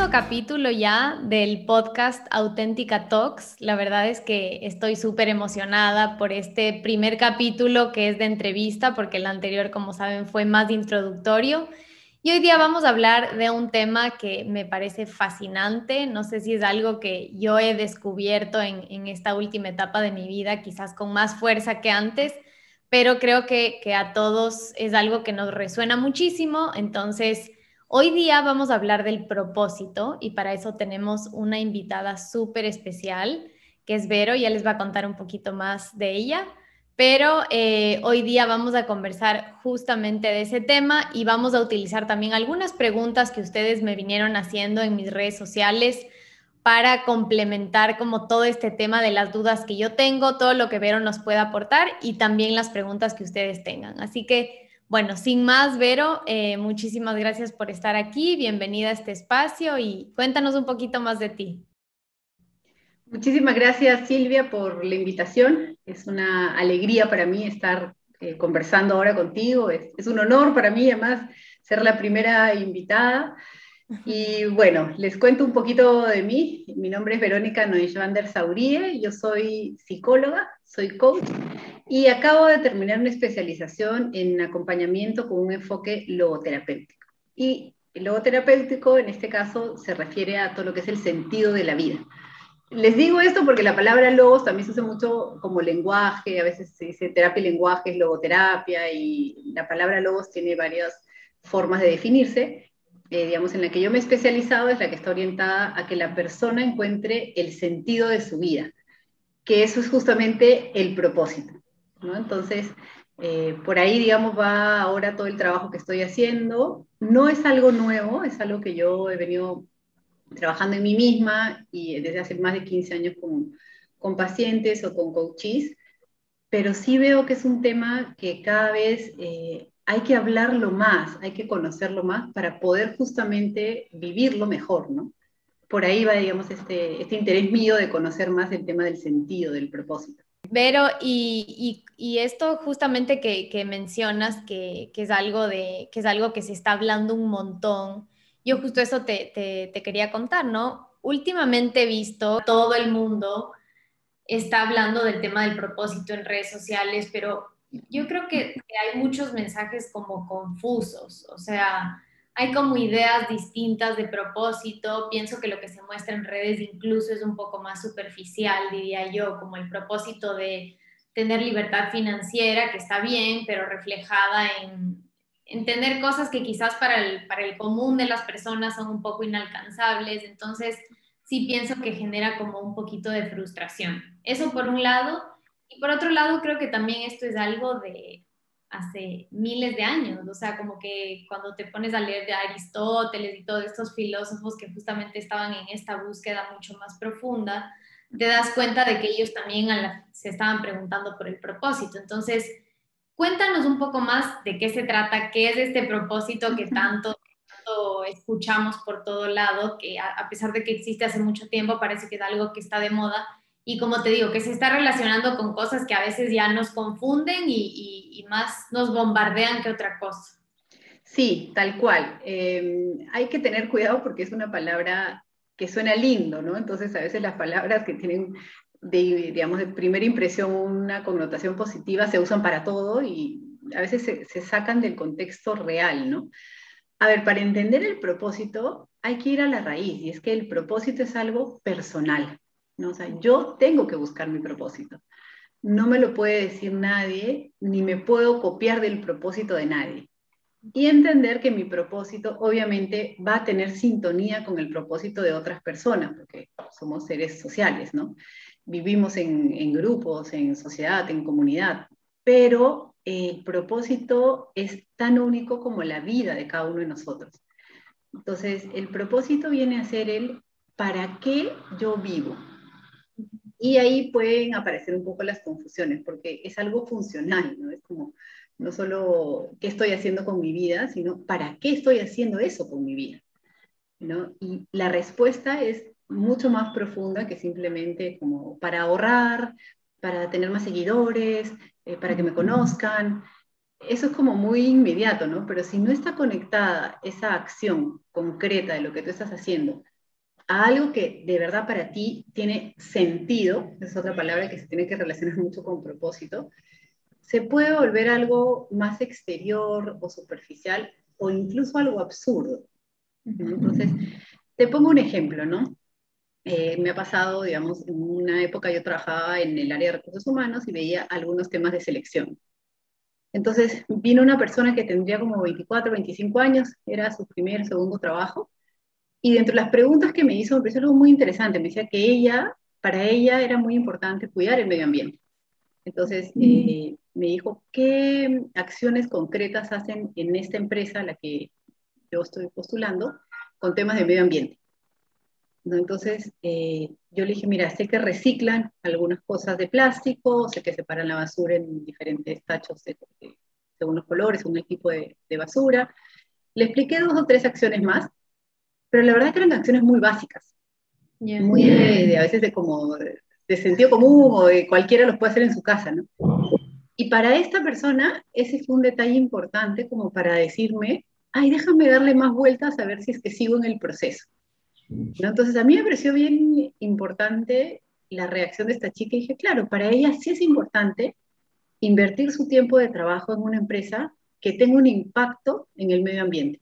quinto capítulo ya del podcast Auténtica Talks. La verdad es que estoy súper emocionada por este primer capítulo que es de entrevista, porque el anterior, como saben, fue más introductorio. Y hoy día vamos a hablar de un tema que me parece fascinante. No sé si es algo que yo he descubierto en, esta última etapa de mi vida, quizás con más fuerza que antes, pero creo que a todos es algo que nos resuena muchísimo. Entonces, Hoy día vamos a hablar del propósito y para eso tenemos una invitada súper especial, que es Vero, ya les va a contar un poquito más de ella, pero eh, hoy día vamos a conversar justamente de ese tema y vamos a utilizar también algunas preguntas que ustedes me vinieron haciendo en mis redes sociales para complementar como todo este tema de las dudas que yo tengo, todo lo que Vero nos pueda aportar y también las preguntas que ustedes tengan. Así que bueno, sin más, Vero, eh, muchísimas gracias por estar aquí. Bienvenida a este espacio y cuéntanos un poquito más de ti. Muchísimas gracias, Silvia, por la invitación. Es una alegría para mí estar eh, conversando ahora contigo. Es, un honor para mí, además, ser la primera invitada. Y bueno, les cuento un poquito de mí. Mi nombre es Verónica Noyvander Saurie, yo soy psicóloga, soy coach y acabo de terminar una especialización en acompañamiento con un enfoque logoterapéutico. Y el logoterapéutico en este caso se refiere a todo lo que es el sentido de la vida. Les digo esto porque la palabra logos también se usa mucho como lenguaje, a veces se dice terapia y lenguaje es logoterapia y la palabra logos tiene varias formas de definirse, eh, digamos, en la que yo me he especializado es la que está orientada a que la persona encuentre el sentido de su vida, que eso es justamente el propósito, ¿no? Entonces, eh, por ahí, digamos, va ahora todo el trabajo que estoy haciendo. No es algo nuevo, es algo que yo he venido trabajando en mí misma y desde hace más de 15 años con, con pacientes o con coaches, pero sí veo que es un tema que cada vez eh, hay que hablarlo más, hay que conocerlo más para poder justamente vivirlo mejor, ¿no? Por ahí va, digamos, este, este interés mío de conocer más el tema del sentido, del propósito. Vero, y, y, esto justamente que, que mencionas, que, que, es algo de, que es algo que se está hablando un montón, yo justo eso te, te, te quería contar, ¿no? Últimamente he visto todo el mundo está hablando del tema del propósito en redes sociales, pero yo creo que, hay muchos mensajes como confusos, o sea, hay como ideas distintas de propósito. Pienso que lo que se muestra en redes incluso es un poco más superficial, diría yo, como el propósito de tener libertad financiera, que está bien, pero reflejada en, en tener cosas que quizás para el, para el común de las personas son un poco inalcanzables. Entonces, sí pienso que genera como un poquito de frustración. Eso por un lado. Y por otro lado, creo que también esto es algo de hace miles de años, o sea, como que cuando te pones a leer de Aristóteles y todos estos filósofos que justamente estaban en esta búsqueda mucho más profunda, te das cuenta de que ellos también se estaban preguntando por el propósito. Entonces, cuéntanos un poco más de qué se trata, qué es este propósito que tanto, tanto escuchamos por todo lado, que a, a pesar de que existe hace mucho tiempo, parece que es algo que está de moda y como te digo, que se está relacionando con cosas que a veces ya nos confunden y, más nos bombardean que otra cosa. Sí, tal cual. Em, hay que tener cuidado porque es una palabra que suena lindo, ¿no? Entonces a veces las palabras que tienen, de, digamos, de primera impresión una connotación positiva se usan para todo y a veces se, se sacan del contexto real, ¿no? A ver, para entender el propósito hay que ir a la raíz y es que el propósito es algo personal. ¿No? O sea, yo tengo que buscar mi propósito. No me lo puede decir nadie, ni me puedo copiar del propósito de nadie. Y entender que mi propósito obviamente va a tener sintonía con el propósito de otras personas, porque somos seres sociales, ¿no? Vivimos en, en grupos, en sociedad, en comunidad, pero el propósito es tan único como la vida de cada uno de nosotros. Entonces, el propósito viene a ser el para qué yo vivo, y ahí pueden aparecer un poco las confusiones, porque es algo funcional, ¿no? Es como, no solo qué estoy haciendo con mi vida, sino para qué estoy haciendo eso con mi vida, ¿no? Y la respuesta es mucho más profunda que simplemente como para ahorrar, para tener más seguidores, eh, para que me conozcan. Eso es como muy inmediato, ¿no? Pero si no está conectada esa acción concreta de lo que tú estás haciendo a algo que de verdad para ti tiene sentido, es otra palabra que se tiene que relacionar mucho con propósito, se puede volver algo más exterior o superficial o incluso algo absurdo. Entonces, te pongo un ejemplo, ¿no? Eh, me ha pasado, digamos, en una época yo trabajaba en el área de recursos humanos y veía algunos temas de selección. Entonces vino una persona que tendría como 24, 25 años, era su primer, segundo trabajo, y dentro de las preguntas que me hizo me pareció algo muy interesante, me decía que ella, para ella era muy importante cuidar el medio ambiente. Entonces eh, me dijo, ¿qué acciones concretas hacen en esta empresa a la que yo estoy postulando con temas de medio ambiente? Entonces, eh, yo le dije, mira, sé que reciclan algunas cosas de plástico, sé que separan la basura en diferentes tachos según los colores, según el tipo de, basura. Le expliqué dos o tres acciones más, pero la verdad es que eran acciones muy básicas, muy de, a veces de como de sentido común o de cualquiera los puede hacer en su casa, ¿no? Y para esta persona, ese fue un detalle importante como para decirme, ay, déjame darle más vueltas a ver si es que sigo en el proceso. Entonces a mí me pareció bien importante la reacción de esta chica y dije, claro, para ella sí es importante invertir su tiempo de trabajo en una empresa que tenga un impacto en el medio ambiente.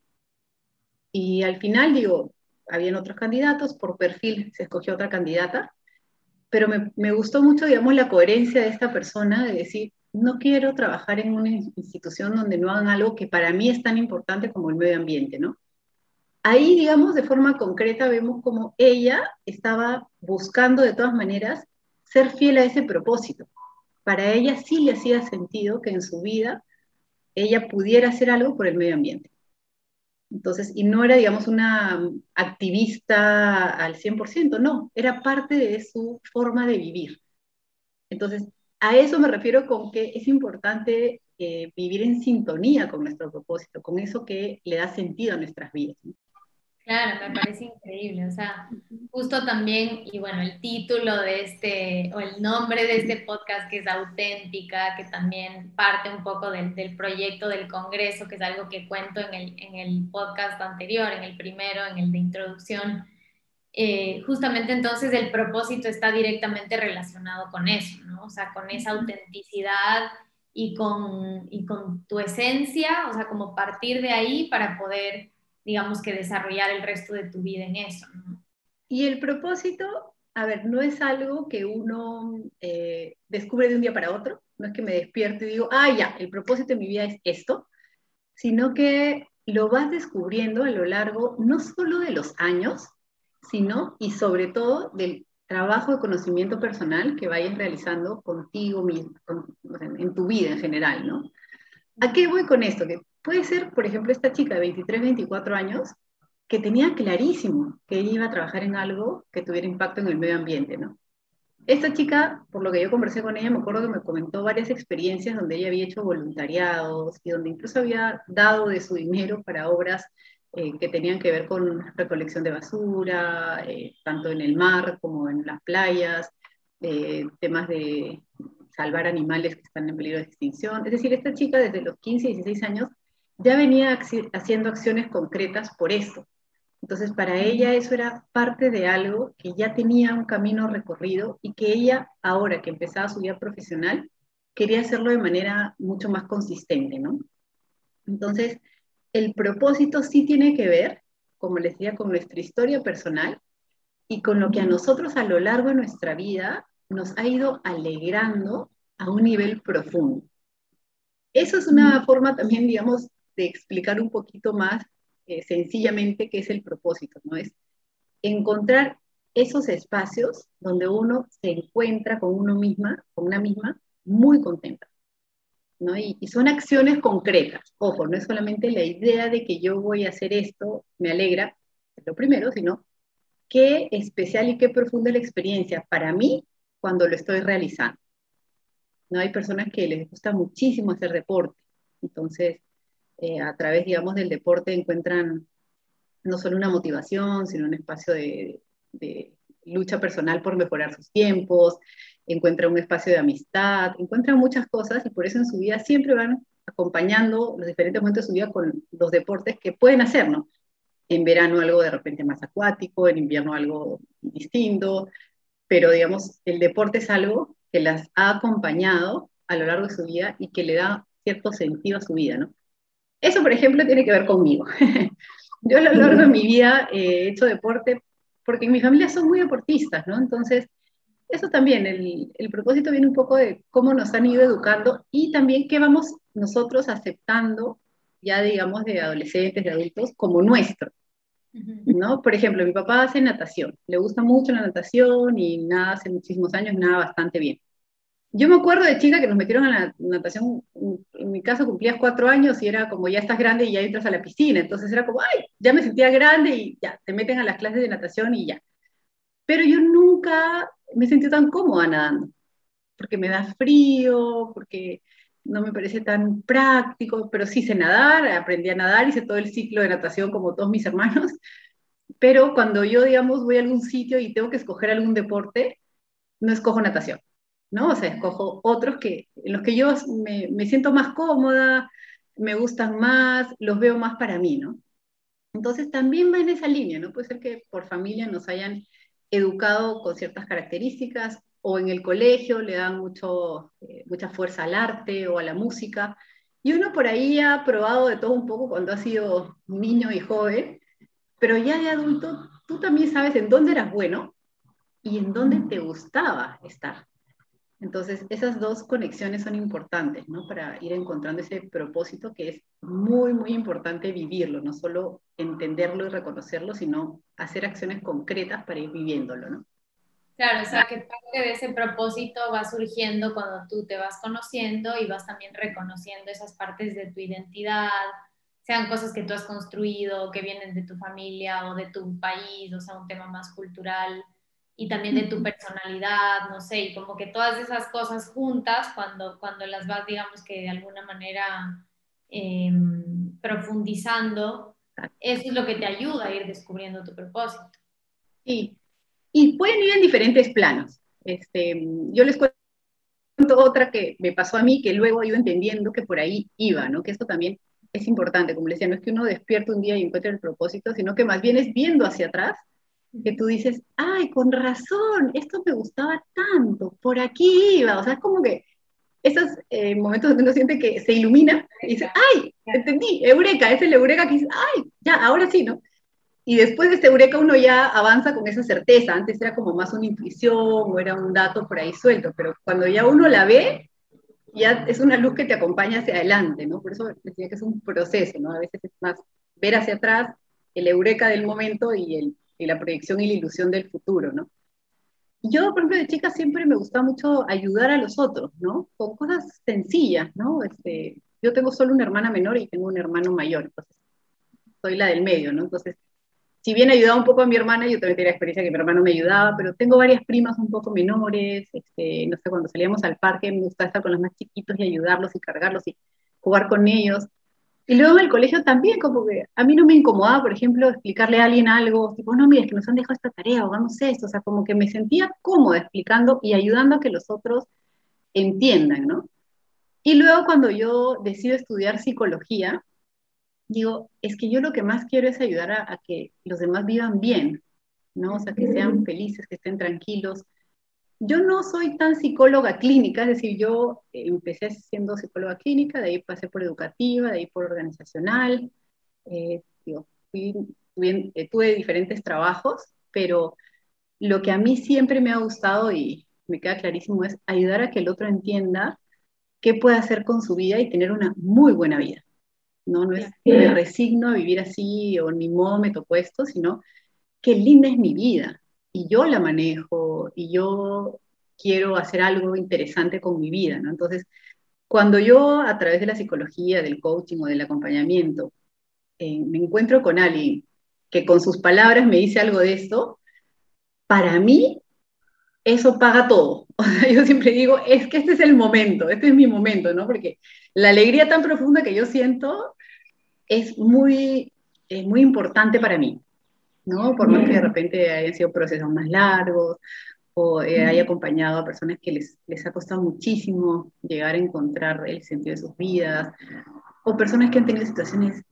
Y al final, digo, habían otros candidatos, por perfil se escogió otra candidata, pero me, me gustó mucho, digamos, la coherencia de esta persona de decir, no quiero trabajar en una institución donde no hagan algo que para mí es tan importante como el medio ambiente, ¿no? ahí, digamos, de forma concreta vemos como ella estaba buscando de todas maneras ser fiel a ese propósito. Para ella sí le hacía sentido que en su vida ella pudiera hacer algo por el medio ambiente. Entonces, y no era, digamos, una activista al 100%, no, era parte de su forma de vivir. Entonces, a eso me refiero con que es importante eh, vivir en sintonía con nuestro propósito, con eso que le da sentido a nuestras vidas. Claro, me parece increíble. O sea, justo también, y bueno, el título de este, o el nombre de este podcast que es auténtica, que también parte un poco del, del proyecto del Congreso, que es algo que cuento en el, en el podcast anterior, en el primero, en el de introducción. Eh, justamente entonces el propósito está directamente relacionado con eso, ¿no? O sea, con esa autenticidad y con, y con tu esencia, o sea, como partir de ahí para poder digamos que desarrollar el resto de tu vida en eso. Y el propósito, a ver, no es algo que uno eh, descubre de un día para otro, no es que me despierto y digo, ah, ya, el propósito de mi vida es esto, sino que lo vas descubriendo a lo largo no solo de los años, sino y sobre todo del trabajo de conocimiento personal que vayas realizando contigo en tu vida en general, ¿no? ¿A qué voy con esto? Que puede ser, por ejemplo, esta chica de 23, 24 años que tenía clarísimo que iba a trabajar en algo que tuviera impacto en el medio ambiente, ¿no? Esta chica, por lo que yo conversé con ella, me acuerdo que me comentó varias experiencias donde ella había hecho voluntariados y donde incluso había dado de su dinero para obras eh, que tenían que ver con recolección de basura, eh, tanto en el mar como en las playas, eh, temas de salvar animales que están en peligro de extinción. Es decir, esta chica desde los 15, 16 años ya venía haciendo acciones concretas por esto. Entonces, para ella eso era parte de algo que ya tenía un camino recorrido y que ella, ahora que empezaba su vida profesional, quería hacerlo de manera mucho más consistente, ¿no? Entonces, el propósito sí tiene que ver, como les decía, con nuestra historia personal y con lo que a nosotros a lo largo de nuestra vida nos ha ido alegrando a un nivel profundo. Eso es una forma también, digamos, de explicar un poquito más eh, sencillamente qué es el propósito, ¿no? Es encontrar esos espacios donde uno se encuentra con uno misma, con una misma, muy contenta. ¿no? Y, y, son acciones concretas. Ojo, no es solamente la idea de que yo voy a hacer esto, me alegra, es lo primero, sino qué especial y qué profunda es la experiencia para mí cuando lo estoy realizando. ¿No? Hay personas que les gusta muchísimo hacer deporte, entonces eh, a través, digamos, del deporte encuentran no solo una motivación, sino un espacio de, lucha personal por mejorar sus tiempos, encuentran un espacio de amistad, encuentran muchas cosas y por eso en su vida siempre van acompañando los diferentes momentos de su vida con los deportes que pueden hacer, ¿no? en verano algo de repente más acuático, en invierno algo distinto, pero digamos, el deporte es algo que las ha acompañado a lo largo de su vida y que le da cierto sentido a su vida, ¿no? Eso, por ejemplo, tiene que ver conmigo. Yo a lo largo de mi vida he hecho deporte porque en mi familia son muy deportistas, ¿no? Entonces, eso también, el, el, propósito viene un poco de cómo nos han ido educando y también qué vamos nosotros aceptando, ya digamos, de adolescentes, de adultos, como nuestro. ¿no? Por ejemplo, mi papá hace natación, le gusta mucho la natación y nada hace muchísimos años, nada bastante bien. Yo me acuerdo de chica que nos metieron a la natación, en mi caso cumplías cuatro años y era como ya estás grande y ya entras a la piscina, entonces era como, ay, ya me sentía grande y ya, te meten a las clases de natación y ya. Pero yo nunca me sentí tan cómoda nadando, porque me da frío, porque no me parece tan práctico, pero sí sé nadar, aprendí a nadar, hice todo el ciclo de natación como todos mis hermanos, pero cuando yo, digamos, voy a algún sitio y tengo que escoger algún deporte, no escojo natación, ¿no? O sea, escojo otros que, en los que yo me, me siento más cómoda, me gustan más, los veo más para mí, ¿no? Entonces también va en esa línea, ¿no? Puede ser que por familia nos hayan educado con ciertas características o en el colegio le dan mucho, eh, mucha fuerza al arte o a la música. Y uno por ahí ha probado de todo un poco cuando ha sido niño y joven, pero ya de adulto tú también sabes en dónde eras bueno y en dónde te gustaba estar. Entonces, esas dos conexiones son importantes, ¿no? Para ir encontrando ese propósito que es muy, muy importante vivirlo, no solo entenderlo y reconocerlo, sino hacer acciones concretas para ir viviéndolo, ¿no? Claro, o sea, que parte de ese propósito va surgiendo cuando tú te vas conociendo y vas también reconociendo esas partes de tu identidad, sean cosas que tú has construido, que vienen de tu familia o de tu país, o sea, un tema más cultural y también de tu personalidad, no sé, y como que todas esas cosas juntas, cuando, cuando las vas, digamos que de alguna manera em, profundizando, eso es lo que te ayuda a ir descubriendo tu propósito. Sí, y pueden ir en diferentes planos. Este, yo les cuento otra que me pasó a mí, que luego ido entendiendo que por ahí iba, ¿no? Que esto también es importante, como les decía, no es que uno despierte un día y encuentre el propósito, sino que más bien es viendo hacia atrás que tú dices, ay, con razón, esto me gustaba tanto, por aquí iba, o sea, es como que esos eh, momentos donde uno siente que se ilumina y dice, ay, entendí, eureka, es el eureka que dice, ay, ya, ahora sí, ¿no? Y después de este eureka uno ya avanza con esa certeza. Antes era como más una intuición o era un dato por ahí suelto, pero cuando ya uno la ve, ya es una luz que te acompaña hacia adelante, ¿no? Por eso decía que es un proceso, ¿no? A veces es más ver hacia atrás el eureka del momento y, el, y la proyección y la ilusión del futuro, ¿no? Yo, por ejemplo, de chica siempre me gustaba mucho ayudar a los otros, ¿no? Con cosas sencillas, ¿no? Este, yo tengo solo una hermana menor y tengo un hermano mayor, entonces soy la del medio, ¿no? Entonces, si bien ayudaba un poco a mi hermana, yo también tenía experiencia que mi hermano me ayudaba, pero tengo varias primas un poco menores, este, no sé, cuando salíamos al parque me gustaba estar con los más chiquitos y ayudarlos y cargarlos y jugar con ellos. Y luego en el colegio también, como que a mí no me incomodaba, por ejemplo, explicarle a alguien algo, tipo, no, mira, es que nos han dejado esta tarea, o hagamos esto, o sea, como que me sentía cómoda explicando y ayudando a que los otros entiendan, ¿no? Y luego cuando yo decido estudiar psicología, digo, es que yo lo que más quiero es ayudar a, que los demás vivan bien, ¿no? O sea, que sean felices, que estén tranquilos. Yo no soy tan psicóloga clínica, es decir, yo empecé siendo psicóloga clínica, de ahí pasé por educativa, de ahí por organizacional, eh, digo, eh, tuve diferentes trabajos, pero lo que a mí siempre me ha gustado y me queda clarísimo es ayudar a que el otro entienda qué puede hacer con su vida y tener una muy buena vida. ¿no? No es que me resigno a vivir así o ni modo me tocó esto, sino qué linda es mi vida y yo la manejo y yo quiero hacer algo interesante con mi vida, ¿no? Entonces, cuando yo a través de la psicología, del coaching o del acompañamiento eh, me encuentro con alguien que con sus palabras me dice algo de esto, para mí eso paga todo. yo siempre digo, es que este es el momento, este es mi momento, ¿no? Porque la alegría tan profunda que yo siento es muy, muy importante para mí, ¿no? Por más que de repente hayan sido procesos más largos o eh, haya acompañado a personas que les, les ha costado muchísimo llegar a encontrar el sentido de sus vidas, o personas que han tenido situaciones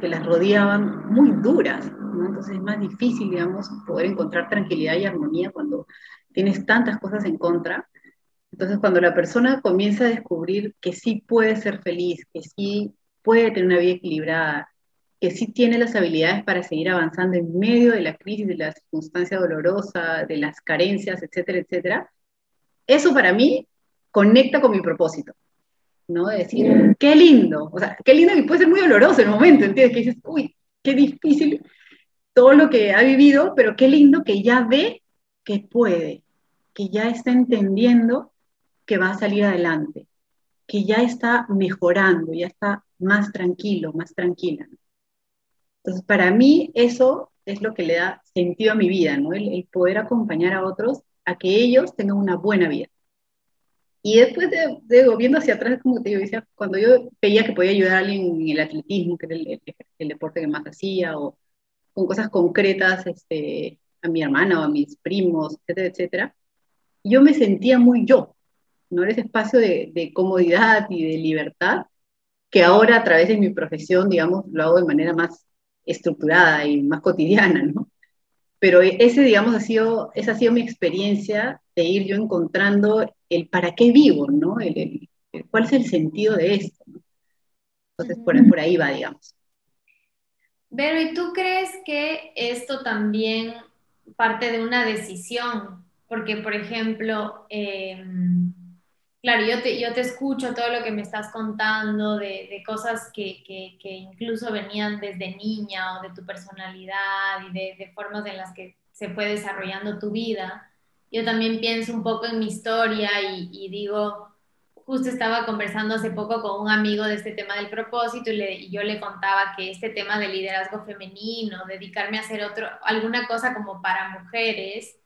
que las rodeaban muy duras, Entonces es más difícil, digamos, poder encontrar tranquilidad y armonía cuando tienes tantas cosas en contra. Entonces cuando la persona comienza a descubrir que sí puede ser feliz, que sí puede tener una vida equilibrada, que sí tiene las habilidades para seguir avanzando en medio de la crisis, de la circunstancia dolorosa, de las carencias, etcétera, etcétera, eso para mí conecta con mi propósito. ¿no? De decir, qué lindo, o sea, qué lindo y puede ser muy doloroso el momento, ¿entiendes? Que dices, uy, qué difícil todo lo que ha vivido, pero qué lindo que ya ve que puede, que ya está entendiendo que va a salir adelante, que ya está mejorando, ya está más tranquilo, más tranquila. Entonces, para mí eso es lo que le da sentido a mi vida, ¿no? el poder acompañar a otros a que ellos tengan una buena vida. Y después de, de, viendo hacia atrás, como te digo, decía, cuando yo veía que podía ayudar a alguien en el atletismo, que era el, deporte que más hacía, o con cosas concretas este, a mi hermana o a mis primos, etcétera, etcétera, yo me sentía muy yo, ¿no? Era ese espacio de, de comodidad y de libertad que ahora a través de mi profesión, digamos, lo hago de manera más estructurada y más cotidiana, ¿no? Pero ese, digamos, ha sido, esa ha sido mi experiencia de ir yo encontrando el para qué vivo, ¿no? El, ¿Cuál es el sentido de esto? Entonces, por, por ahí va, digamos. Pero, ¿y tú crees que esto también parte de una decisión? Porque, por ejemplo, em, claro, yo te, yo te escucho todo lo que me estás contando de, de cosas que, que, incluso venían desde niña o de tu personalidad y de, de formas en las que se fue desarrollando tu vida. Yo también pienso un poco en mi historia y, digo, justo estaba conversando hace poco con un amigo de este tema del propósito y, yo le contaba que este tema de liderazgo femenino, dedicarme a hacer otro, alguna cosa como para mujeres,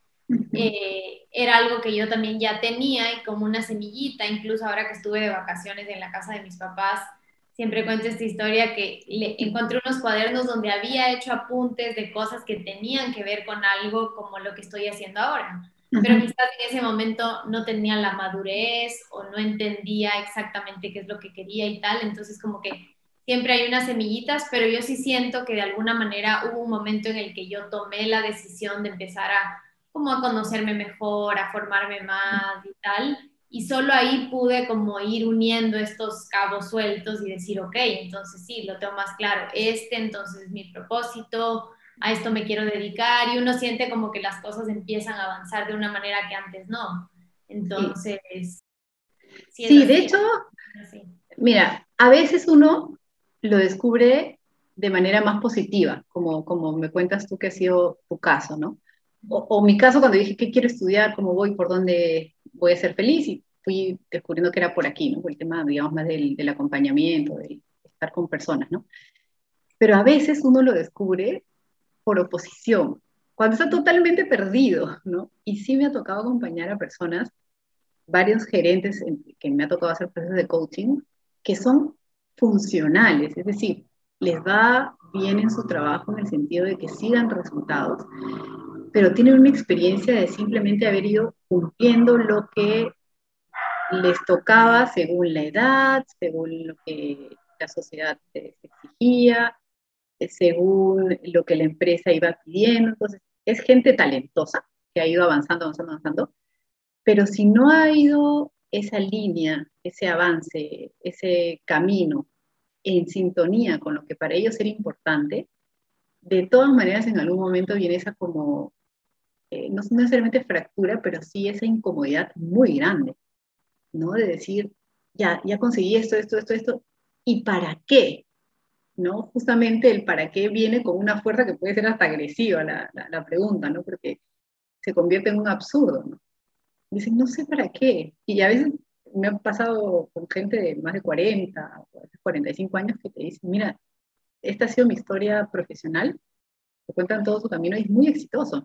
eh, era algo que yo también ya tenía y como una semillita, incluso ahora que estuve de vacaciones en la casa de mis papás, siempre cuento esta historia que le encontré unos cuadernos donde había hecho apuntes de cosas que tenían que ver con algo como lo que estoy haciendo ahora. Pero quizás en ese momento no tenía la madurez o no entendía exactamente qué es lo que quería y tal, entonces como que siempre hay unas semillitas, pero yo sí siento que de alguna manera hubo un momento en el que yo tomé la decisión de empezar a como a conocerme mejor, a formarme más y tal, y solo ahí pude como ir uniendo estos cabos sueltos y decir, ok, entonces sí, lo tengo más claro, este entonces es mi propósito, a esto me quiero dedicar y uno siente como que las cosas empiezan a avanzar de una manera que antes no. Entonces... Sí, de hecho, mira, a veces uno lo descubre de manera más positiva, como, como me cuentas tú que ha sido tu caso, ¿no? O, mi caso cuando dije qué quiero estudiar, cómo voy, por dónde voy a ser feliz, y fui descubriendo que era por aquí, ¿no? El tema, digamos, más del, del acompañamiento, de estar con personas, ¿no? Pero a veces uno lo descubre por oposición, cuando está totalmente perdido, ¿no? Y sí me ha tocado acompañar a personas, varios gerentes que me ha tocado hacer procesos de coaching, que son funcionales, es decir, les va bien en su trabajo en el sentido de que sigan resultados, pero tienen una experiencia de simplemente haber ido cumpliendo lo que les tocaba según la edad, según lo que la sociedad exigía, según lo que la empresa iba pidiendo. Entonces, es gente talentosa que ha ido avanzando, avanzando, avanzando, pero si no ha ido esa línea, ese avance, ese camino en sintonía con lo que para ellos era importante, de todas maneras en algún momento viene esa como, eh, no necesariamente fractura, pero sí esa incomodidad muy grande, ¿no? De decir, ya, ya conseguí esto, esto, esto, esto, ¿y para qué? ¿no? Justamente el para qué viene con una fuerza que puede ser hasta agresiva la, la, pregunta, ¿no? Porque se convierte en un absurdo, ¿no? Dicen, no sé para qué. Y a veces me ha pasado con gente de más de 40 o 45 años que te dicen, mira, esta ha sido mi historia profesional, te cuentan todo su camino y es muy exitoso.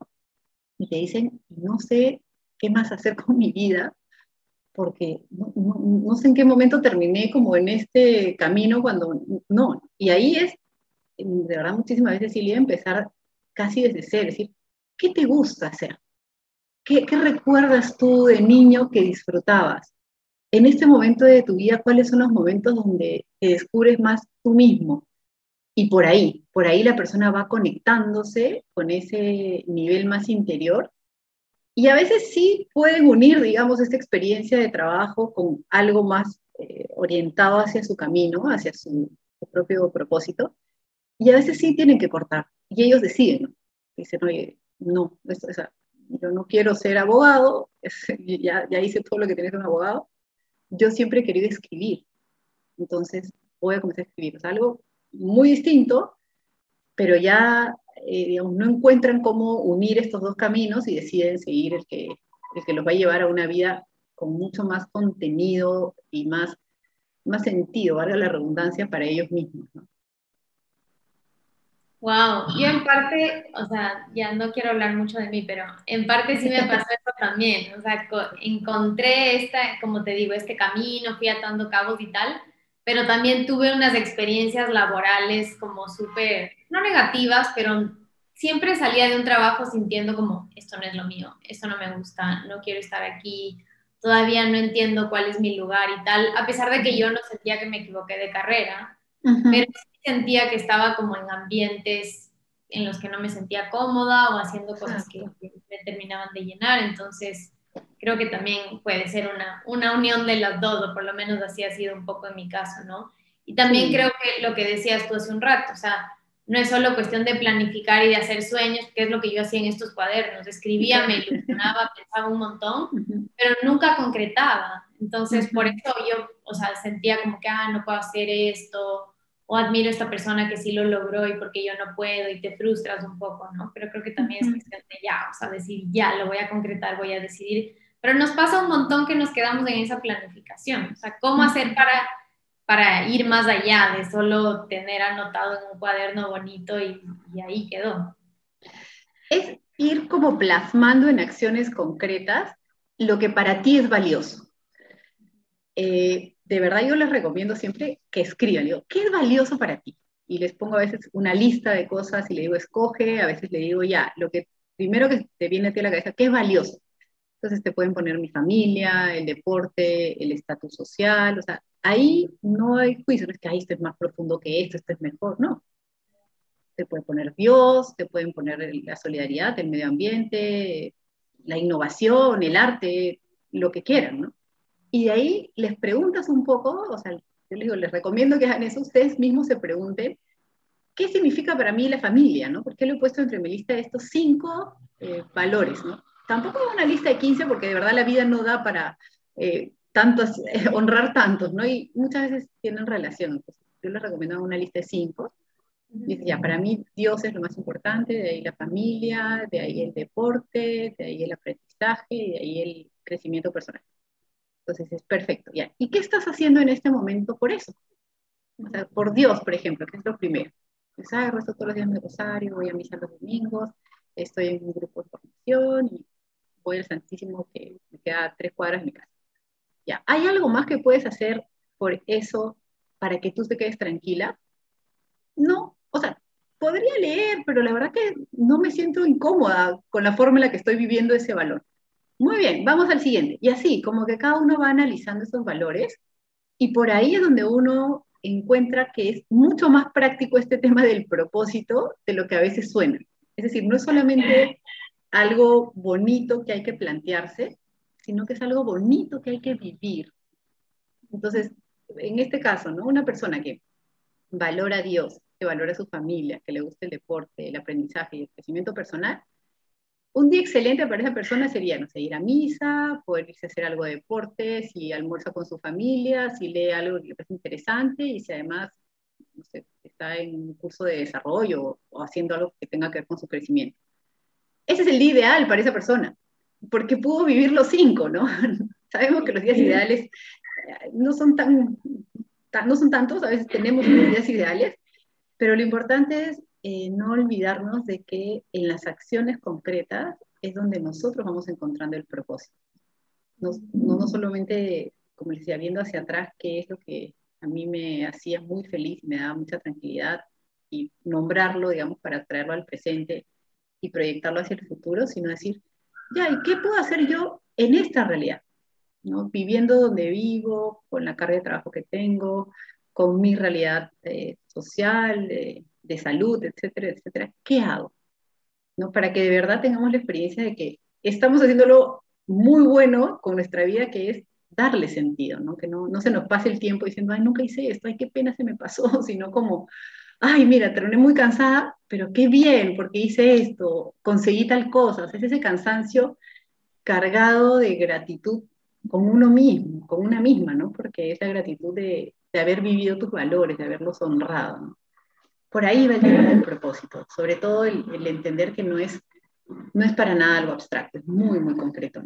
Y te dicen, no sé qué más hacer con mi vida porque no, sé en qué momento terminé como en este camino cuando no. Y ahí es, de verdad, muchísimas veces, Silvia, empezar casi desde cero, decir, ¿qué te gusta hacer? ¿Qué, ¿Qué recuerdas tú de niño que disfrutabas? En este momento de tu vida, ¿cuáles son los momentos donde te descubres más tú mismo. Y por ahí, por ahí la persona va conectándose con ese nivel más interior. Y a veces sí pueden unir, digamos, esta experiencia de trabajo con algo más eh, orientado hacia su camino, hacia su, propio propósito. Y a veces sí tienen que cortar. Y ellos deciden, dicen, oye, no, yo no quiero ser abogado, ya, ya hice todo lo que que un abogado. Yo siempre he querido escribir. Entonces voy a comenzar a escribir. Es algo muy distinto, pero ya eh, digamos, no encuentran cómo unir estos dos caminos y deciden seguir el que, el que los va a llevar a una vida con mucho más contenido y más, más sentido, valga la redundancia, para ellos mismos. ¿no? Wow, yo en parte, o sea, ya no quiero hablar mucho de mí, pero en parte sí me pasó eso también, o sea, encontré esta, como te digo, este camino, fui atando cabos y tal, pero también tuve unas experiencias laborales como súper, no negativas, pero siempre salía de un trabajo sintiendo como, esto no es lo mío, esto no me gusta, no quiero estar aquí, todavía no entiendo cuál es mi lugar y tal, a pesar de que yo no sentía que me equivoqué de carrera, pero sí sentía que estaba como en ambientes en los que no me sentía cómoda o haciendo cosas que, que me terminaban de llenar, entonces creo que también puede ser una, una unión de las dos, o por lo menos así ha sido un poco en mi caso, ¿no? Y también creo que lo que decías tú hace un rato, o sea, no es solo cuestión de planificar y de hacer sueños, que es lo que yo hacía en estos cuadernos, escribía, me ilusionaba, pensaba un montón, pero nunca concretaba. Entonces, por eso yo, o sea, sentía como que, ah, no puedo hacer esto, o admiro a esta persona que sí lo logró y porque yo no puedo y te frustras un poco, ¿no? Pero creo que también es cuestión de ya, o sea, decir, ya, lo voy a concretar, voy a decidir pero nos pasa un montón que nos quedamos en esa planificación. O sea, ¿cómo hacer para, para ir más allá de solo tener anotado en un cuaderno bonito y, y ahí quedó? Es ir como plasmando en acciones concretas lo que para ti es valioso. Eh, de verdad yo les recomiendo siempre que escriban, digo, ¿qué es valioso para ti? Y les pongo a veces una lista de cosas y le digo, escoge, a veces le digo, ya, lo que primero que te viene a ti a la cabeza, ¿qué es valioso? Entonces te pueden poner mi familia, el deporte, el estatus social, o sea, ahí no hay juicio, no es que ahí esto es más profundo que esto, esto es mejor, no. Te pueden poner Dios, te pueden poner la solidaridad, el medio ambiente, la innovación, el arte, lo que quieran, ¿no? Y de ahí les preguntas un poco, o sea, yo les digo, les recomiendo que hagan eso, ustedes mismos se pregunten, ¿qué significa para mí la familia, no? ¿Por qué lo he puesto entre mi lista de estos cinco eh, valores, no? tampoco una lista de 15 porque de verdad la vida no da para eh, tantos, eh, honrar tantos, ¿no? Y muchas veces tienen relación. yo les recomiendo una lista de 5. Dice, ya, para mí Dios es lo más importante, de ahí la familia, de ahí el deporte, de ahí el aprendizaje, de ahí el crecimiento personal. Entonces es perfecto, ya. ¿Y qué estás haciendo en este momento por eso? Por Dios, por ejemplo, que es lo primero. Pues, ah, rezo todos los días mi rosario, voy a misa los domingos, estoy en un grupo de formación y voy al Santísimo que me queda tres cuadras de mi casa. Ya, ¿hay algo más que puedes hacer por eso para que tú te quedes tranquila? No, o sea, podría leer, pero la verdad que no me siento incómoda con la forma en la que estoy viviendo ese valor. Muy bien, vamos al siguiente. Y así, como que cada uno va analizando esos valores y por ahí es donde uno encuentra que es mucho más práctico este tema del propósito de lo que a veces suena. Es decir, no es solamente algo bonito que hay que plantearse, sino que es algo bonito que hay que vivir. Entonces, en este caso, ¿no? Una persona que valora a Dios, que valora a su familia, que le gusta el deporte, el aprendizaje y el crecimiento personal, un día excelente para esa persona sería, no sé, ir a misa, poder irse a hacer algo de deporte, si almuerza con su familia, si lee algo que le parece interesante y si además no sé, está en un curso de desarrollo o haciendo algo que tenga que ver con su crecimiento. Ese es el día ideal para esa persona, porque pudo vivir los cinco, ¿no? Sabemos que los días ideales eh, no son tan, no son tantos, a veces tenemos unos días ideales, pero lo importante es eh, no olvidarnos de que en las acciones concretas es donde nosotros vamos encontrando el propósito. No, no, no solamente, como les decía, viendo hacia atrás qué es lo que a mí me hacía muy feliz, me daba mucha tranquilidad y nombrarlo, digamos, para traerlo al presente y proyectarlo hacia el futuro, sino decir, ya, ¿y qué puedo hacer yo en esta realidad? ¿No? Viviendo donde vivo, con la carga de trabajo que tengo, con mi realidad eh, social, de salud, etcétera, etcétera, ¿qué hago? ¿No? Para que de verdad tengamos la experiencia de que estamos haciéndolo muy bueno con nuestra vida, que es darle sentido, ¿no? Que no, no se nos pase el tiempo diciendo, ay, nunca hice esto, ay, qué pena se me pasó, sino como, ay, mira, terminé muy cansada, pero qué bien, porque hice esto, conseguí tal cosa, es ese cansancio cargado de gratitud con uno mismo, con una misma, ¿no? Porque es la gratitud de, de haber vivido tus valores, de haberlos honrado, ¿no? Por ahí va el propósito, sobre todo el, entender que no es, no es para nada algo abstracto, es muy, muy concreto.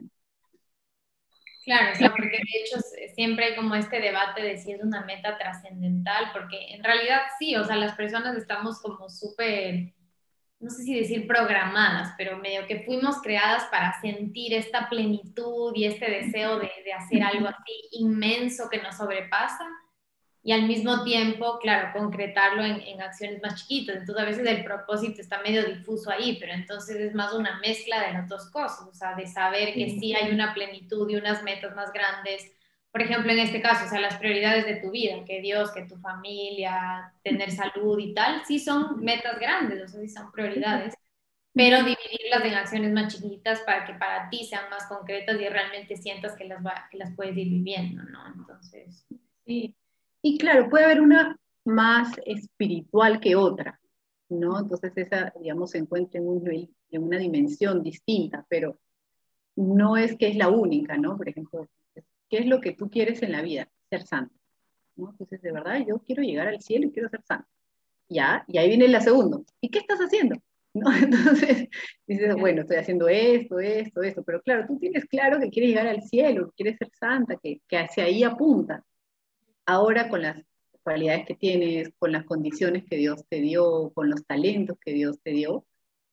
Claro, o sea, porque de hecho siempre hay como este debate de si es una meta trascendental, porque en realidad sí, o sea, las personas estamos como súper, no sé si decir programadas, pero medio que fuimos creadas para sentir esta plenitud y este deseo de, de hacer algo así inmenso que nos sobrepasa y al mismo tiempo, claro, concretarlo en, en, acciones más chiquitas. Entonces a veces el propósito está medio difuso ahí, pero entonces es más una mezcla de las dos cosas, o sea, de saber que sí hay una plenitud y unas metas más grandes. Por ejemplo, en este caso, o sea, las prioridades de tu vida, que Dios, que tu familia, tener salud y tal, sí son metas grandes, o sea, sí son prioridades, pero dividirlas en acciones más chiquitas para que para ti sean más concretas y realmente sientas que las, va, que las puedes ir viviendo, ¿no? Entonces... Sí, y claro, puede haber una más espiritual que otra, ¿no? Entonces esa, digamos, se encuentra en, un, en una dimensión distinta, pero no es que es la única, ¿no? Por ejemplo, ¿qué es lo que tú quieres en la vida? Ser santo, ¿no? Entonces, de verdad, yo quiero llegar al cielo y quiero ser santo. Ya, y ahí viene la segunda. ¿Y qué estás haciendo? ¿No? Entonces, dices, bueno, estoy haciendo esto, esto, esto, pero claro, tú tienes claro que quieres llegar al cielo, que quieres ser santa, que, que hacia ahí apunta ahora con las cualidades que tienes, con las condiciones que Dios te dio, con los talentos que Dios te dio,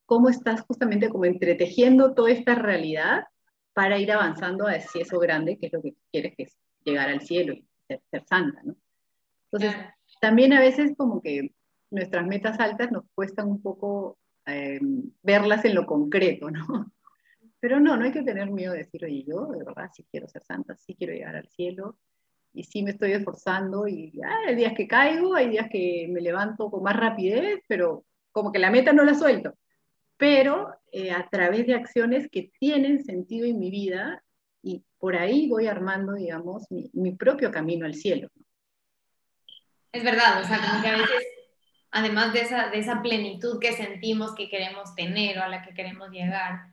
cómo estás justamente como entretejiendo toda esta realidad para ir avanzando hacia eso grande, que es lo que quieres, que es llegar al cielo y ser, santa, ¿no? Entonces, también a veces como que nuestras metas altas nos cuestan un poco em, verlas en lo concreto, ¿no? Pero no, no hay que tener miedo de decir, oye, yo de verdad sí quiero ser santa, sí quiero llegar al cielo, y sí me estoy esforzando y ah, hay días que caigo, hay días que me levanto con más rapidez, pero como que la meta no la suelto. Pero eh, a través de acciones que tienen sentido en mi vida y por ahí voy armando, digamos, mi, mi propio camino al cielo. Es verdad, o sea, como que a veces, además de esa, de esa plenitud que sentimos que queremos tener o a la que queremos llegar,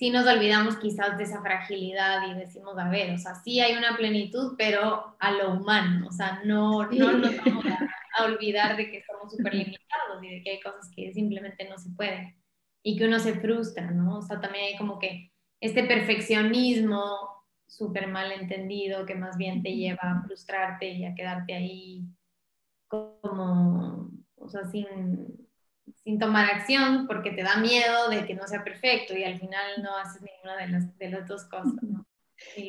sí nos olvidamos quizás de esa fragilidad y decimos, a ver, o sea, sí hay una plenitud, pero a lo humano, o sea, no, no nos vamos a, olvidar de que somos súper limitados y de que hay cosas que simplemente no se pueden y que uno se frustra, ¿no? O sea, también hay como que este perfeccionismo súper mal entendido que más bien te lleva a frustrarte y a quedarte ahí como, o sea, sin, sin tomar acción porque te da miedo de que no sea perfecto y al final no haces ninguna de las, de las dos cosas. ¿no?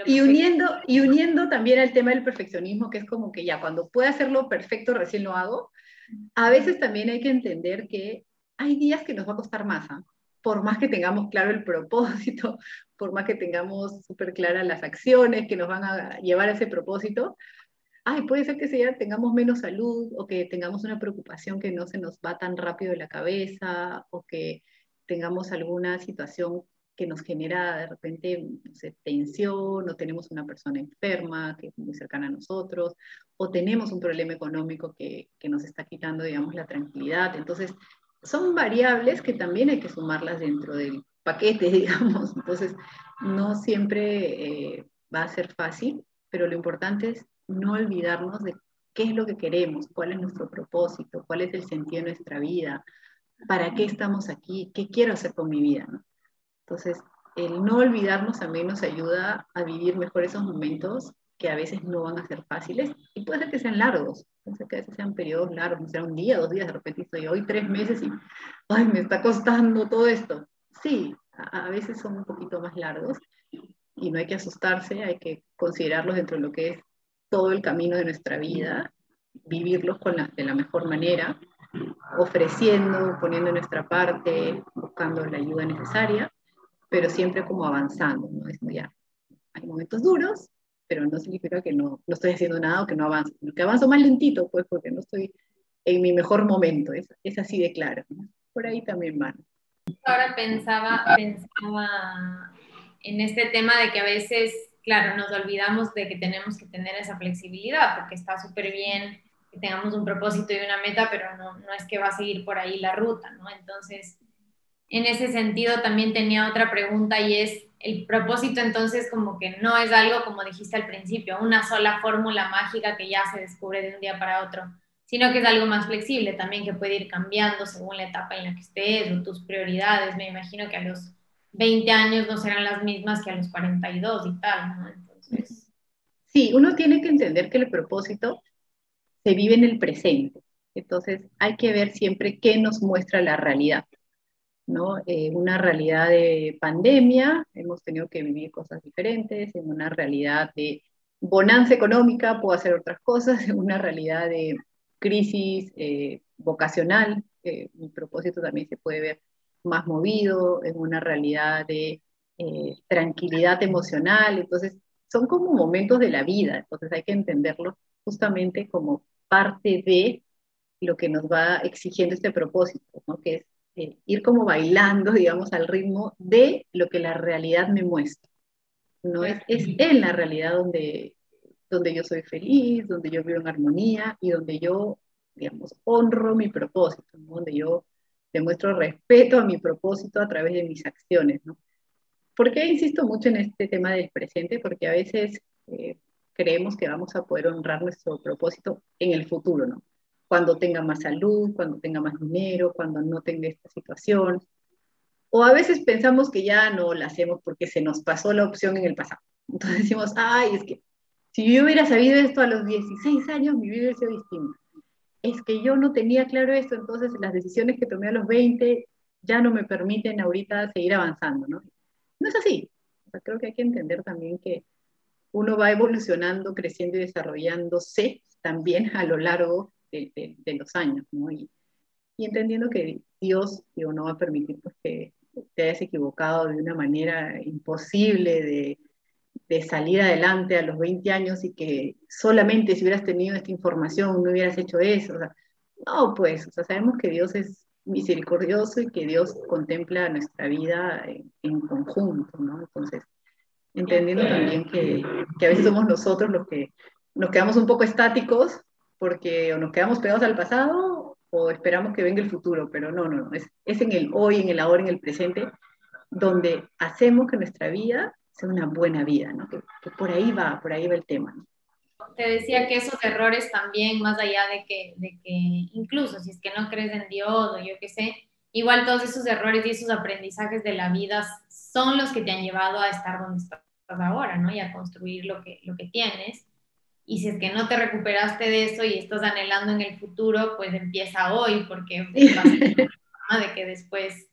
Y, uniendo, y uniendo también al tema del perfeccionismo, que es como que ya cuando puedo hacerlo perfecto, recién lo hago, a veces también hay que entender que hay días que nos va a costar más, ¿ah? por más que tengamos claro el propósito, por más que tengamos súper claras las acciones que nos van a llevar a ese propósito, ay, puede ser que sea, tengamos menos salud o que tengamos una preocupación que no se nos va tan rápido de la cabeza o que tengamos alguna situación que nos genera de repente no sé, tensión o tenemos una persona enferma que es muy cercana a nosotros o tenemos un problema económico que, que nos está quitando, digamos, la tranquilidad. Entonces, son variables que también hay que sumarlas dentro del paquete, digamos. Entonces, no siempre eh, va a ser fácil, pero lo importante es no olvidarnos de qué es lo que queremos, cuál es nuestro propósito, cuál es el sentido de nuestra vida, para qué estamos aquí, qué quiero hacer con mi vida. Entonces, el no olvidarnos también nos ayuda a vivir mejor esos momentos que a veces no van a ser fáciles y puede ser que sean largos, puede ser que a veces sean periodos largos, sea un día, dos días, de repente estoy hoy tres meses y, ay, me está costando todo esto. Sí, a, a veces son un poquito más largos y no hay que asustarse, hay que considerarlos dentro de lo que es todo el camino de nuestra vida, vivirlos con la, de la mejor manera, ofreciendo, poniendo nuestra parte, buscando la ayuda necesaria, pero siempre como avanzando, ¿no? Es, ya, hay momentos duros, pero no significa que no, no estoy haciendo nada o que no avanzo, que avanzo más lentito, pues porque no estoy en mi mejor momento, es, es así de claro. Por ahí también van. Ahora pensaba, pensaba en este tema de que a veces, claro, nos olvidamos de que tenemos que tener esa flexibilidad, porque está súper bien que tengamos un propósito y una meta, pero no, no es que va a seguir por ahí la ruta, ¿no? Entonces, en ese sentido también tenía otra pregunta y es, el propósito entonces como que no es algo, como dijiste al principio, una sola fórmula mágica que ya se descubre de un día para otro, sino que es algo más flexible también que puede ir cambiando según la etapa en la que estés o tus prioridades. Me imagino que a los 20 años no serán las mismas que a los 42 y tal, ¿no? Entonces... Sí, uno tiene que entender que el propósito se vive en el presente. Entonces hay que ver siempre qué nos muestra la realidad. ¿no? Eh, una realidad de pandemia, hemos tenido que vivir cosas diferentes, en una realidad de bonanza económica puedo hacer otras cosas, en una realidad de crisis eh, vocacional, eh, mi propósito también se puede ver más movido, en una realidad de tranquilidad emocional, entonces son como momentos de la vida, entonces hay que entenderlo justamente como parte de lo que nos va exigiendo este propósito, ¿no? que es eh, ir como bailando, digamos, al ritmo de lo que la realidad me muestra. ¿no? Es, es en la realidad donde, donde yo soy feliz, donde yo vivo en armonía y donde yo, digamos, honro mi propósito, donde yo demuestro respeto a mi propósito a través de mis acciones. ¿no? ¿Por qué insisto mucho en este tema del presente? Porque a veces eh, creemos que vamos a poder honrar nuestro propósito en el futuro, ¿no? cuando tenga más salud, cuando tenga más dinero, cuando no tenga esta situación. O a veces pensamos que ya no la hacemos porque se nos pasó la opción en el pasado. Entonces decimos, ay, es que si yo hubiera sabido esto a los 16 años, mi vida hubiera sido distinta. Es que yo no tenía claro esto, entonces las decisiones que tomé a los 20 ya no me permiten ahorita seguir avanzando, ¿no? No es así. creo que hay que entender también que uno va evolucionando, creciendo y desarrollándose también a lo largo de, los años, ¿no? Y, entendiendo que Dios digo, no va a permitir pues, que te hayas equivocado de una manera imposible de, de, salir adelante a los 20 años y que solamente si hubieras tenido esta información no hubieras hecho eso. O sea, no, pues, o sea, sabemos que Dios es misericordioso y que Dios contempla nuestra vida en, en conjunto, ¿no? Entonces, entendiendo también que, que, a veces somos nosotros los que nos quedamos un poco estáticos porque o nos quedamos pegados al pasado o esperamos que venga el futuro, pero no, no, no, es, es en el hoy, en el ahora, en el presente, donde hacemos que nuestra vida sea una buena vida, ¿no? Que, por ahí va, por ahí va el tema, ¿no? Te decía que esos errores también, más allá de que, de que incluso si es que no crees en Dios o yo qué sé, igual todos esos errores y esos aprendizajes de la vida son los que te han llevado a estar donde estás ahora, ¿no? Y a construir lo que, lo que tienes. Y si es que no te recuperaste de eso y estás anhelando en el futuro, pues empieza hoy, porque a de que después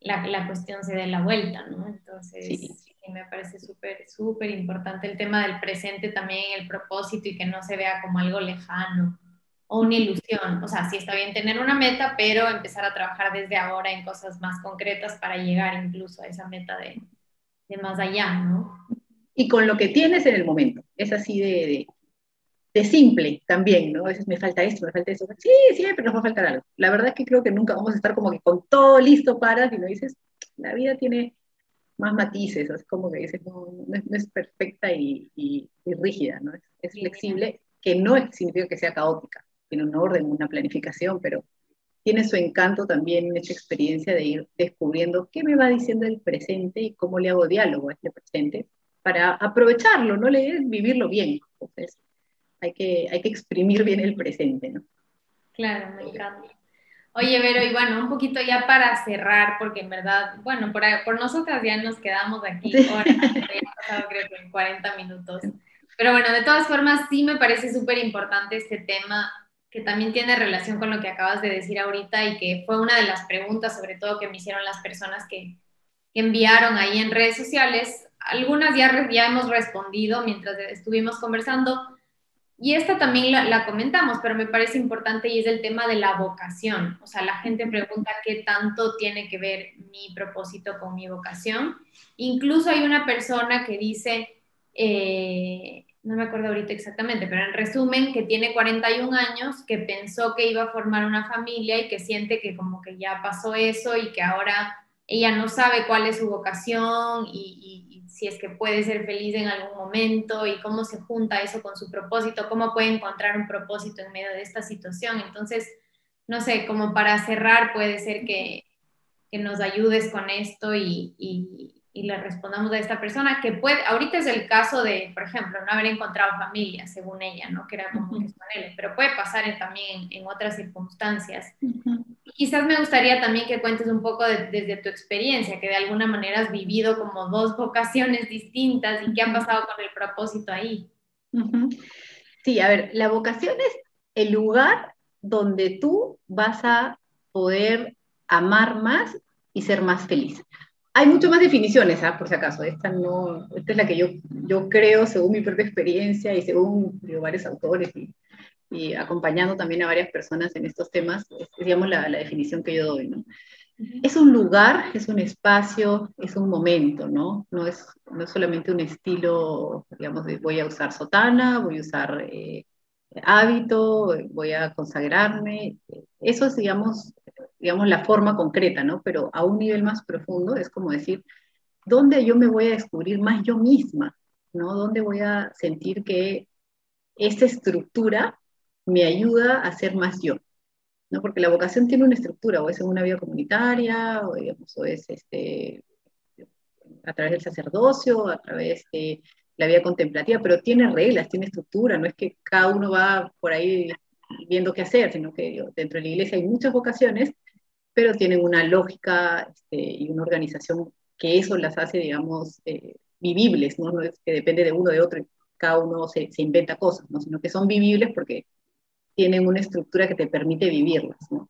la, la, cuestión se dé la vuelta, ¿no? Entonces, sí. Me parece súper, súper importante el tema del presente también, el propósito y que no se vea como algo lejano o una ilusión. O sea, sí está bien tener una meta, pero empezar a trabajar desde ahora en cosas más concretas para llegar incluso a esa meta de, de más allá, ¿no? Y con lo que tienes en el momento. Es así de, de simple también, ¿no? A veces me falta esto, me falta eso. Sí, siempre nos va a faltar algo. La verdad es que creo que nunca vamos a estar como que con todo listo para, si no dices, la vida tiene más matices, es como que dices, no, no, es, perfecta y, y, rígida, ¿no? Es, flexible, que no significa que sea caótica, tiene un orden, una planificación, pero tiene su encanto también en esta experiencia de ir descubriendo qué me va diciendo el presente y cómo le hago diálogo a este presente para aprovecharlo, no le vivirlo bien. Entonces, hay que, hay que exprimir bien el presente, ¿no? Claro, me encanta. Oye, Vero, y bueno, un poquito ya para cerrar, porque en verdad, bueno, por, por nosotras ya nos quedamos aquí horas, ya pasado creo que en 40 minutos. Pero bueno, de todas formas, sí me parece súper importante este tema que también tiene relación con lo que acabas de decir ahorita y que fue una de las preguntas, sobre todo que me hicieron las personas que, que enviaron ahí en redes sociales. Algunas ya, ya hemos respondido mientras estuvimos conversando, y esta también la, comentamos, pero me parece importante y es el tema de la vocación. O sea, la gente pregunta qué tanto tiene que ver mi propósito con mi vocación. Incluso hay una persona que dice, eh, no me acuerdo ahorita exactamente, pero en resumen, que tiene 41 años, que pensó que iba a formar una familia y que siente que como que ya pasó eso y que ahora ella no sabe cuál es su vocación y, si es que puede ser feliz en algún momento y cómo se junta eso con su propósito, cómo puede encontrar un propósito en medio de esta situación. Entonces, no sé, como para cerrar, puede ser que, que nos ayudes con esto y, y le respondamos a esta persona, que puede, ahorita es el caso de, por ejemplo, no haber encontrado familia, según ella, ¿no? Que era como que él, pero puede pasar también en otras circunstancias. Quizás me gustaría también que cuentes un poco desde tu experiencia, que de alguna manera has vivido como dos vocaciones distintas y qué ha pasado con el propósito ahí. Sí, a ver, la vocación es el lugar donde tú vas a poder amar más y ser más feliz. Hay muchas más definiciones, ¿ah? por si acaso. Esta, no, esta es la que yo, yo creo, según mi propia experiencia y según varios autores y, y, acompañando también a varias personas en estos temas, es, digamos, la, la, definición que yo doy. ¿no? Es un lugar, es un espacio, es un momento, ¿no? No es, no es solamente un estilo, digamos, de voy a usar sotana, voy a usar eh, hábito, voy a consagrarme. Eso es, digamos, digamos, la forma concreta, ¿no? Pero a un nivel más profundo es como decir, ¿dónde yo me voy a descubrir más yo misma? ¿No? ¿Dónde voy a sentir que esta estructura me ayuda a ser más yo? ¿No? Porque la vocación tiene una estructura, o es en una vida comunitaria, o, digamos, o es este, a través del sacerdocio, a través de la vida contemplativa, pero tiene reglas, tiene estructura, no es que cada uno va por ahí viendo qué hacer, sino que dentro de la iglesia hay muchas vocaciones pero tienen una lógica este, y una organización que eso las hace, digamos, eh, vivibles, ¿no? No es que depende de uno de otro y cada uno se, se, inventa cosas, ¿no? Sino que son vivibles porque tienen una estructura que te permite vivirlas, ¿no?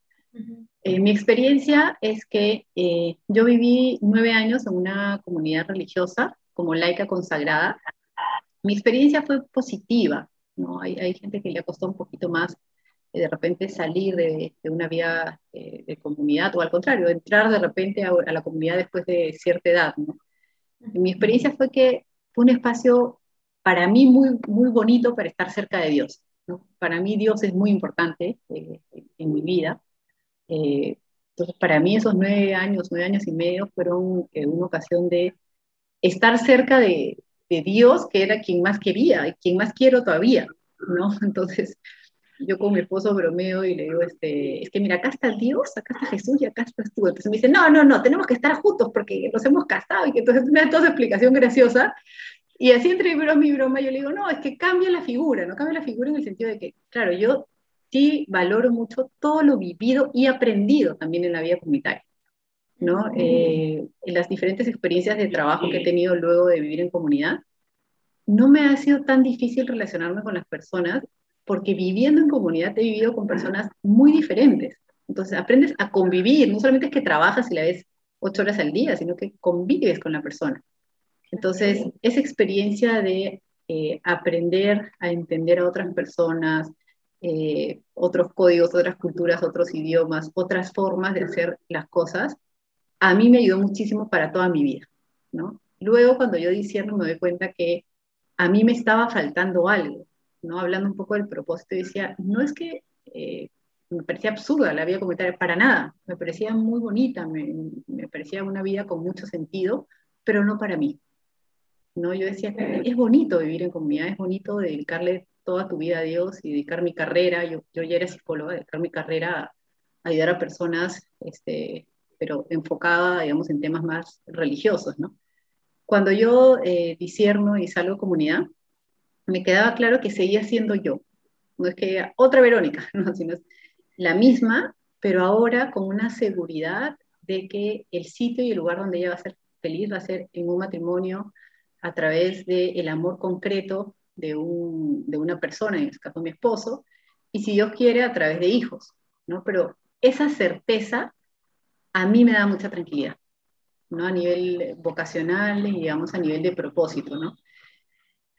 Eh, mi experiencia es que eh, yo viví nueve años en una comunidad religiosa como laica consagrada. Mi experiencia fue positiva, ¿no? Hay, hay gente que le ha costado un poquito más de repente salir de, una vida eh, de comunidad o al contrario, entrar de repente a, la comunidad después de cierta edad. Mi experiencia fue que fue un espacio para mí muy, muy bonito para estar cerca de Dios. Para mí Dios es muy importante eh, en mi vida. Eh, entonces, para mí esos nueve años, nueve años y medio fueron una ocasión de estar cerca de, de Dios, que era quien más quería y quien más quiero todavía. ¿no? Entonces, yo con mi esposo bromeo y le digo, este, es que mira, acá está Dios, acá está Jesús y acá estás tú. Entonces me dice, no, no, no, tenemos que estar juntos porque nos hemos casado y que entonces me da toda esa explicación graciosa. Y así entre broma y broma yo le digo, no, es que cambia la figura, no cambia la figura en el sentido de que, claro, yo sí valoro mucho todo lo vivido y aprendido también en la vida comunitaria. ¿No? Eh, en las diferentes experiencias de trabajo que he tenido luego de vivir en comunidad, no me ha sido tan difícil relacionarme con las personas porque viviendo en comunidad he vivido con personas muy diferentes. Entonces aprendes a convivir, no solamente es que trabajas y la ves ocho horas al día, sino que convives con la persona. Entonces, esa experiencia de eh, aprender a entender a otras personas, eh, otros códigos, otras culturas, otros idiomas, otras formas de hacer las cosas, a mí me ayudó muchísimo para toda mi vida, ¿no? Luego, cuando yo disierno, me doy cuenta que a mí me estaba faltando algo, ¿no? Hablando un poco del propósito, decía, no es que eh, me parecía absurda la vida comunitaria, para nada, me parecía muy bonita, me, parecía una vida con mucho sentido, pero no para mí. ¿no? Yo decía, es bonito vivir en comunidad, es bonito dedicarle toda tu vida a Dios y dedicar mi carrera, yo, yo ya era psicóloga, dedicar mi carrera a, ayudar a personas, este, pero enfocada, digamos, en temas más religiosos, ¿no? Cuando yo eh, disierno y salgo de comunidad, me quedaba claro que seguía siendo yo. No es que otra Verónica, ¿no? sino es la misma, pero ahora con una seguridad de que el sitio y el lugar donde ella va a ser feliz va a ser en un matrimonio a través del el amor concreto de, un, de una persona, en este caso mi esposo, y si Dios quiere, a través de hijos, ¿no? Pero esa certeza a mí me da mucha tranquilidad, ¿no? A nivel vocacional y, digamos, a nivel de propósito, ¿no?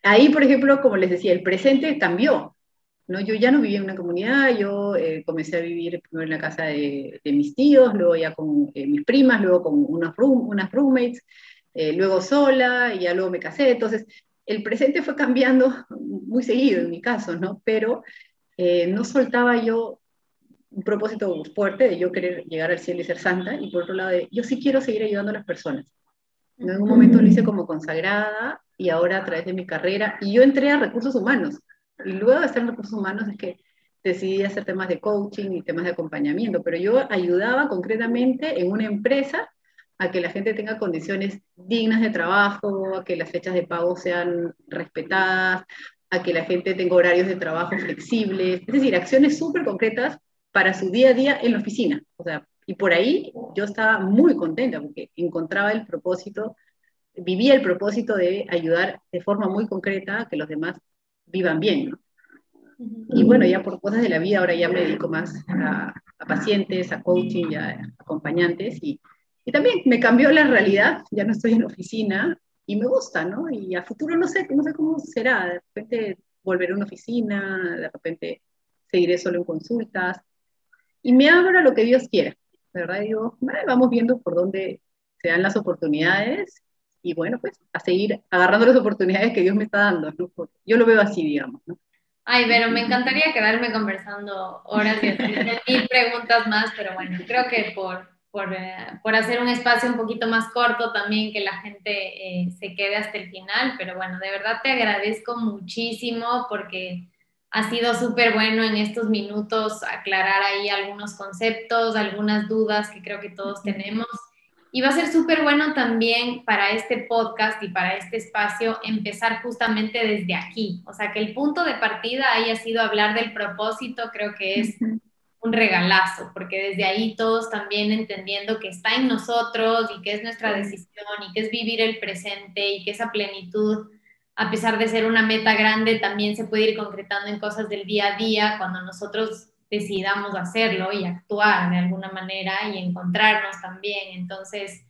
ahí, por ejemplo, como les decía, el presente cambió. ¿no? Yo ya no vivía en una comunidad, yo eh, comencé a vivir primero en la casa de, mis tíos, luego ya con eh, mis primas, luego con unos unas roommates, eh, luego sola, y ya luego me casé. Entonces, el presente fue cambiando muy seguido en mi caso, ¿no? Pero no soltaba yo un propósito fuerte de yo querer llegar al cielo y ser santa, y por otro lado, de, yo sí quiero seguir ayudando a las personas. En un momento lo hice como consagrada y ahora a través de mi carrera, y yo entré a recursos humanos, y luego de estar en recursos humanos es que decidí hacer temas de coaching y temas de acompañamiento, pero yo ayudaba concretamente en una empresa a que la gente tenga condiciones dignas de trabajo, a que las fechas de pago sean respetadas, a que la gente tenga horarios de trabajo flexibles, es decir, acciones súper concretas para su día a día en la oficina. O sea, y por ahí yo estaba muy contenta porque encontraba el propósito, vivía el propósito de ayudar de forma muy concreta a que los demás vivan bien. ¿no? Y bueno, ya por cosas de la vida, ahora ya me dedico más a, pacientes, a coaching, a acompañantes y, y, también me cambió la realidad, ya no estoy en oficina y me gusta, ¿no? Y a futuro no sé, no sé cómo será, de repente volveré a una oficina, de repente seguiré solo en consultas, y me abro a lo que Dios quiera, ¿verdad? Y digo, vamos viendo por dónde se dan las oportunidades y bueno, pues a seguir agarrando las oportunidades que Dios me está dando, ¿no? Yo lo veo así, digamos, ¿no? Ay, pero me encantaría quedarme conversando horas y mil preguntas más, pero bueno, creo que por, por, eh, por, hacer un espacio un poquito más corto también, que la gente eh, se quede hasta el final, pero bueno, de verdad te agradezco muchísimo porque ha sido súper bueno en estos minutos aclarar ahí algunos conceptos, algunas dudas que creo que todos tenemos. Y va a ser súper bueno también para este podcast y para este espacio empezar justamente desde aquí. O sea, que el punto de partida haya sido hablar del propósito, creo que es un regalazo, porque desde ahí todos también entendiendo que está en nosotros y que es nuestra decisión y que es vivir el presente y que esa plenitud a pesar de ser una meta grande, también se puede ir concretando en cosas del día a día cuando nosotros decidamos hacerlo y actuar de alguna manera y encontrarnos también. Entonces,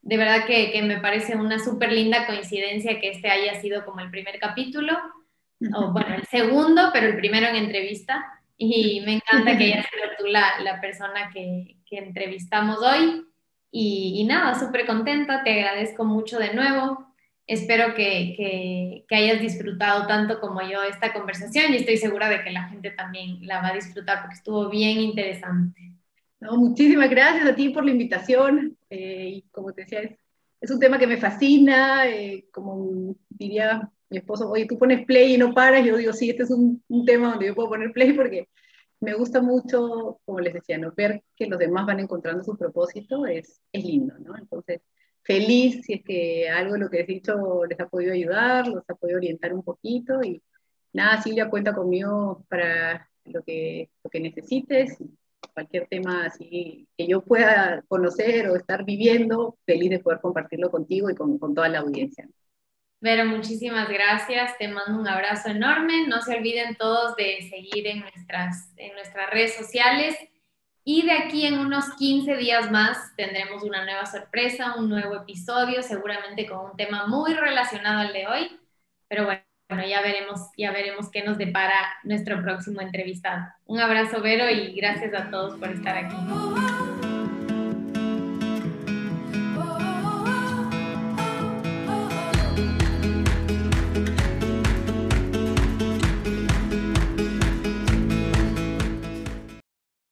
de verdad que, me parece una súper linda coincidencia que este haya sido como el primer capítulo, o bueno, el segundo, pero el primero en entrevista. Y me encanta que hayas sido tú la, la persona que, que, entrevistamos hoy. Y, y nada, súper contenta, te agradezco mucho de nuevo Espero que, hayas disfrutado tanto como yo esta conversación y estoy segura de que la gente también la va a disfrutar porque estuvo bien interesante. No, muchísimas gracias a ti por la invitación. Eh, y como te decía, es, un tema que me fascina. Eh, como diría mi esposo, oye, tú pones play y no paras. Yo digo, sí, este es un, un, tema donde yo puedo poner play porque me gusta mucho, como les decía, ¿no? ver que los demás van encontrando su propósito es, es lindo, ¿no? Entonces, feliz si es que algo de lo que he dicho les ha podido ayudar, los ha podido orientar un poquito y nada, Silvia cuenta conmigo para lo que, lo que necesites, cualquier tema así que yo pueda conocer o estar viviendo, feliz de poder compartirlo contigo y con, con toda la audiencia. Vero, muchísimas gracias, te mando un abrazo enorme, no se olviden todos de seguir en nuestras, en nuestras redes sociales y de aquí en unos 15 días más tendremos una nueva sorpresa, un nuevo episodio, seguramente con un tema muy relacionado al de hoy. Pero bueno, ya veremos, ya veremos qué nos depara nuestro próximo entrevistado. Un abrazo, Vero, y gracias a todos por estar aquí.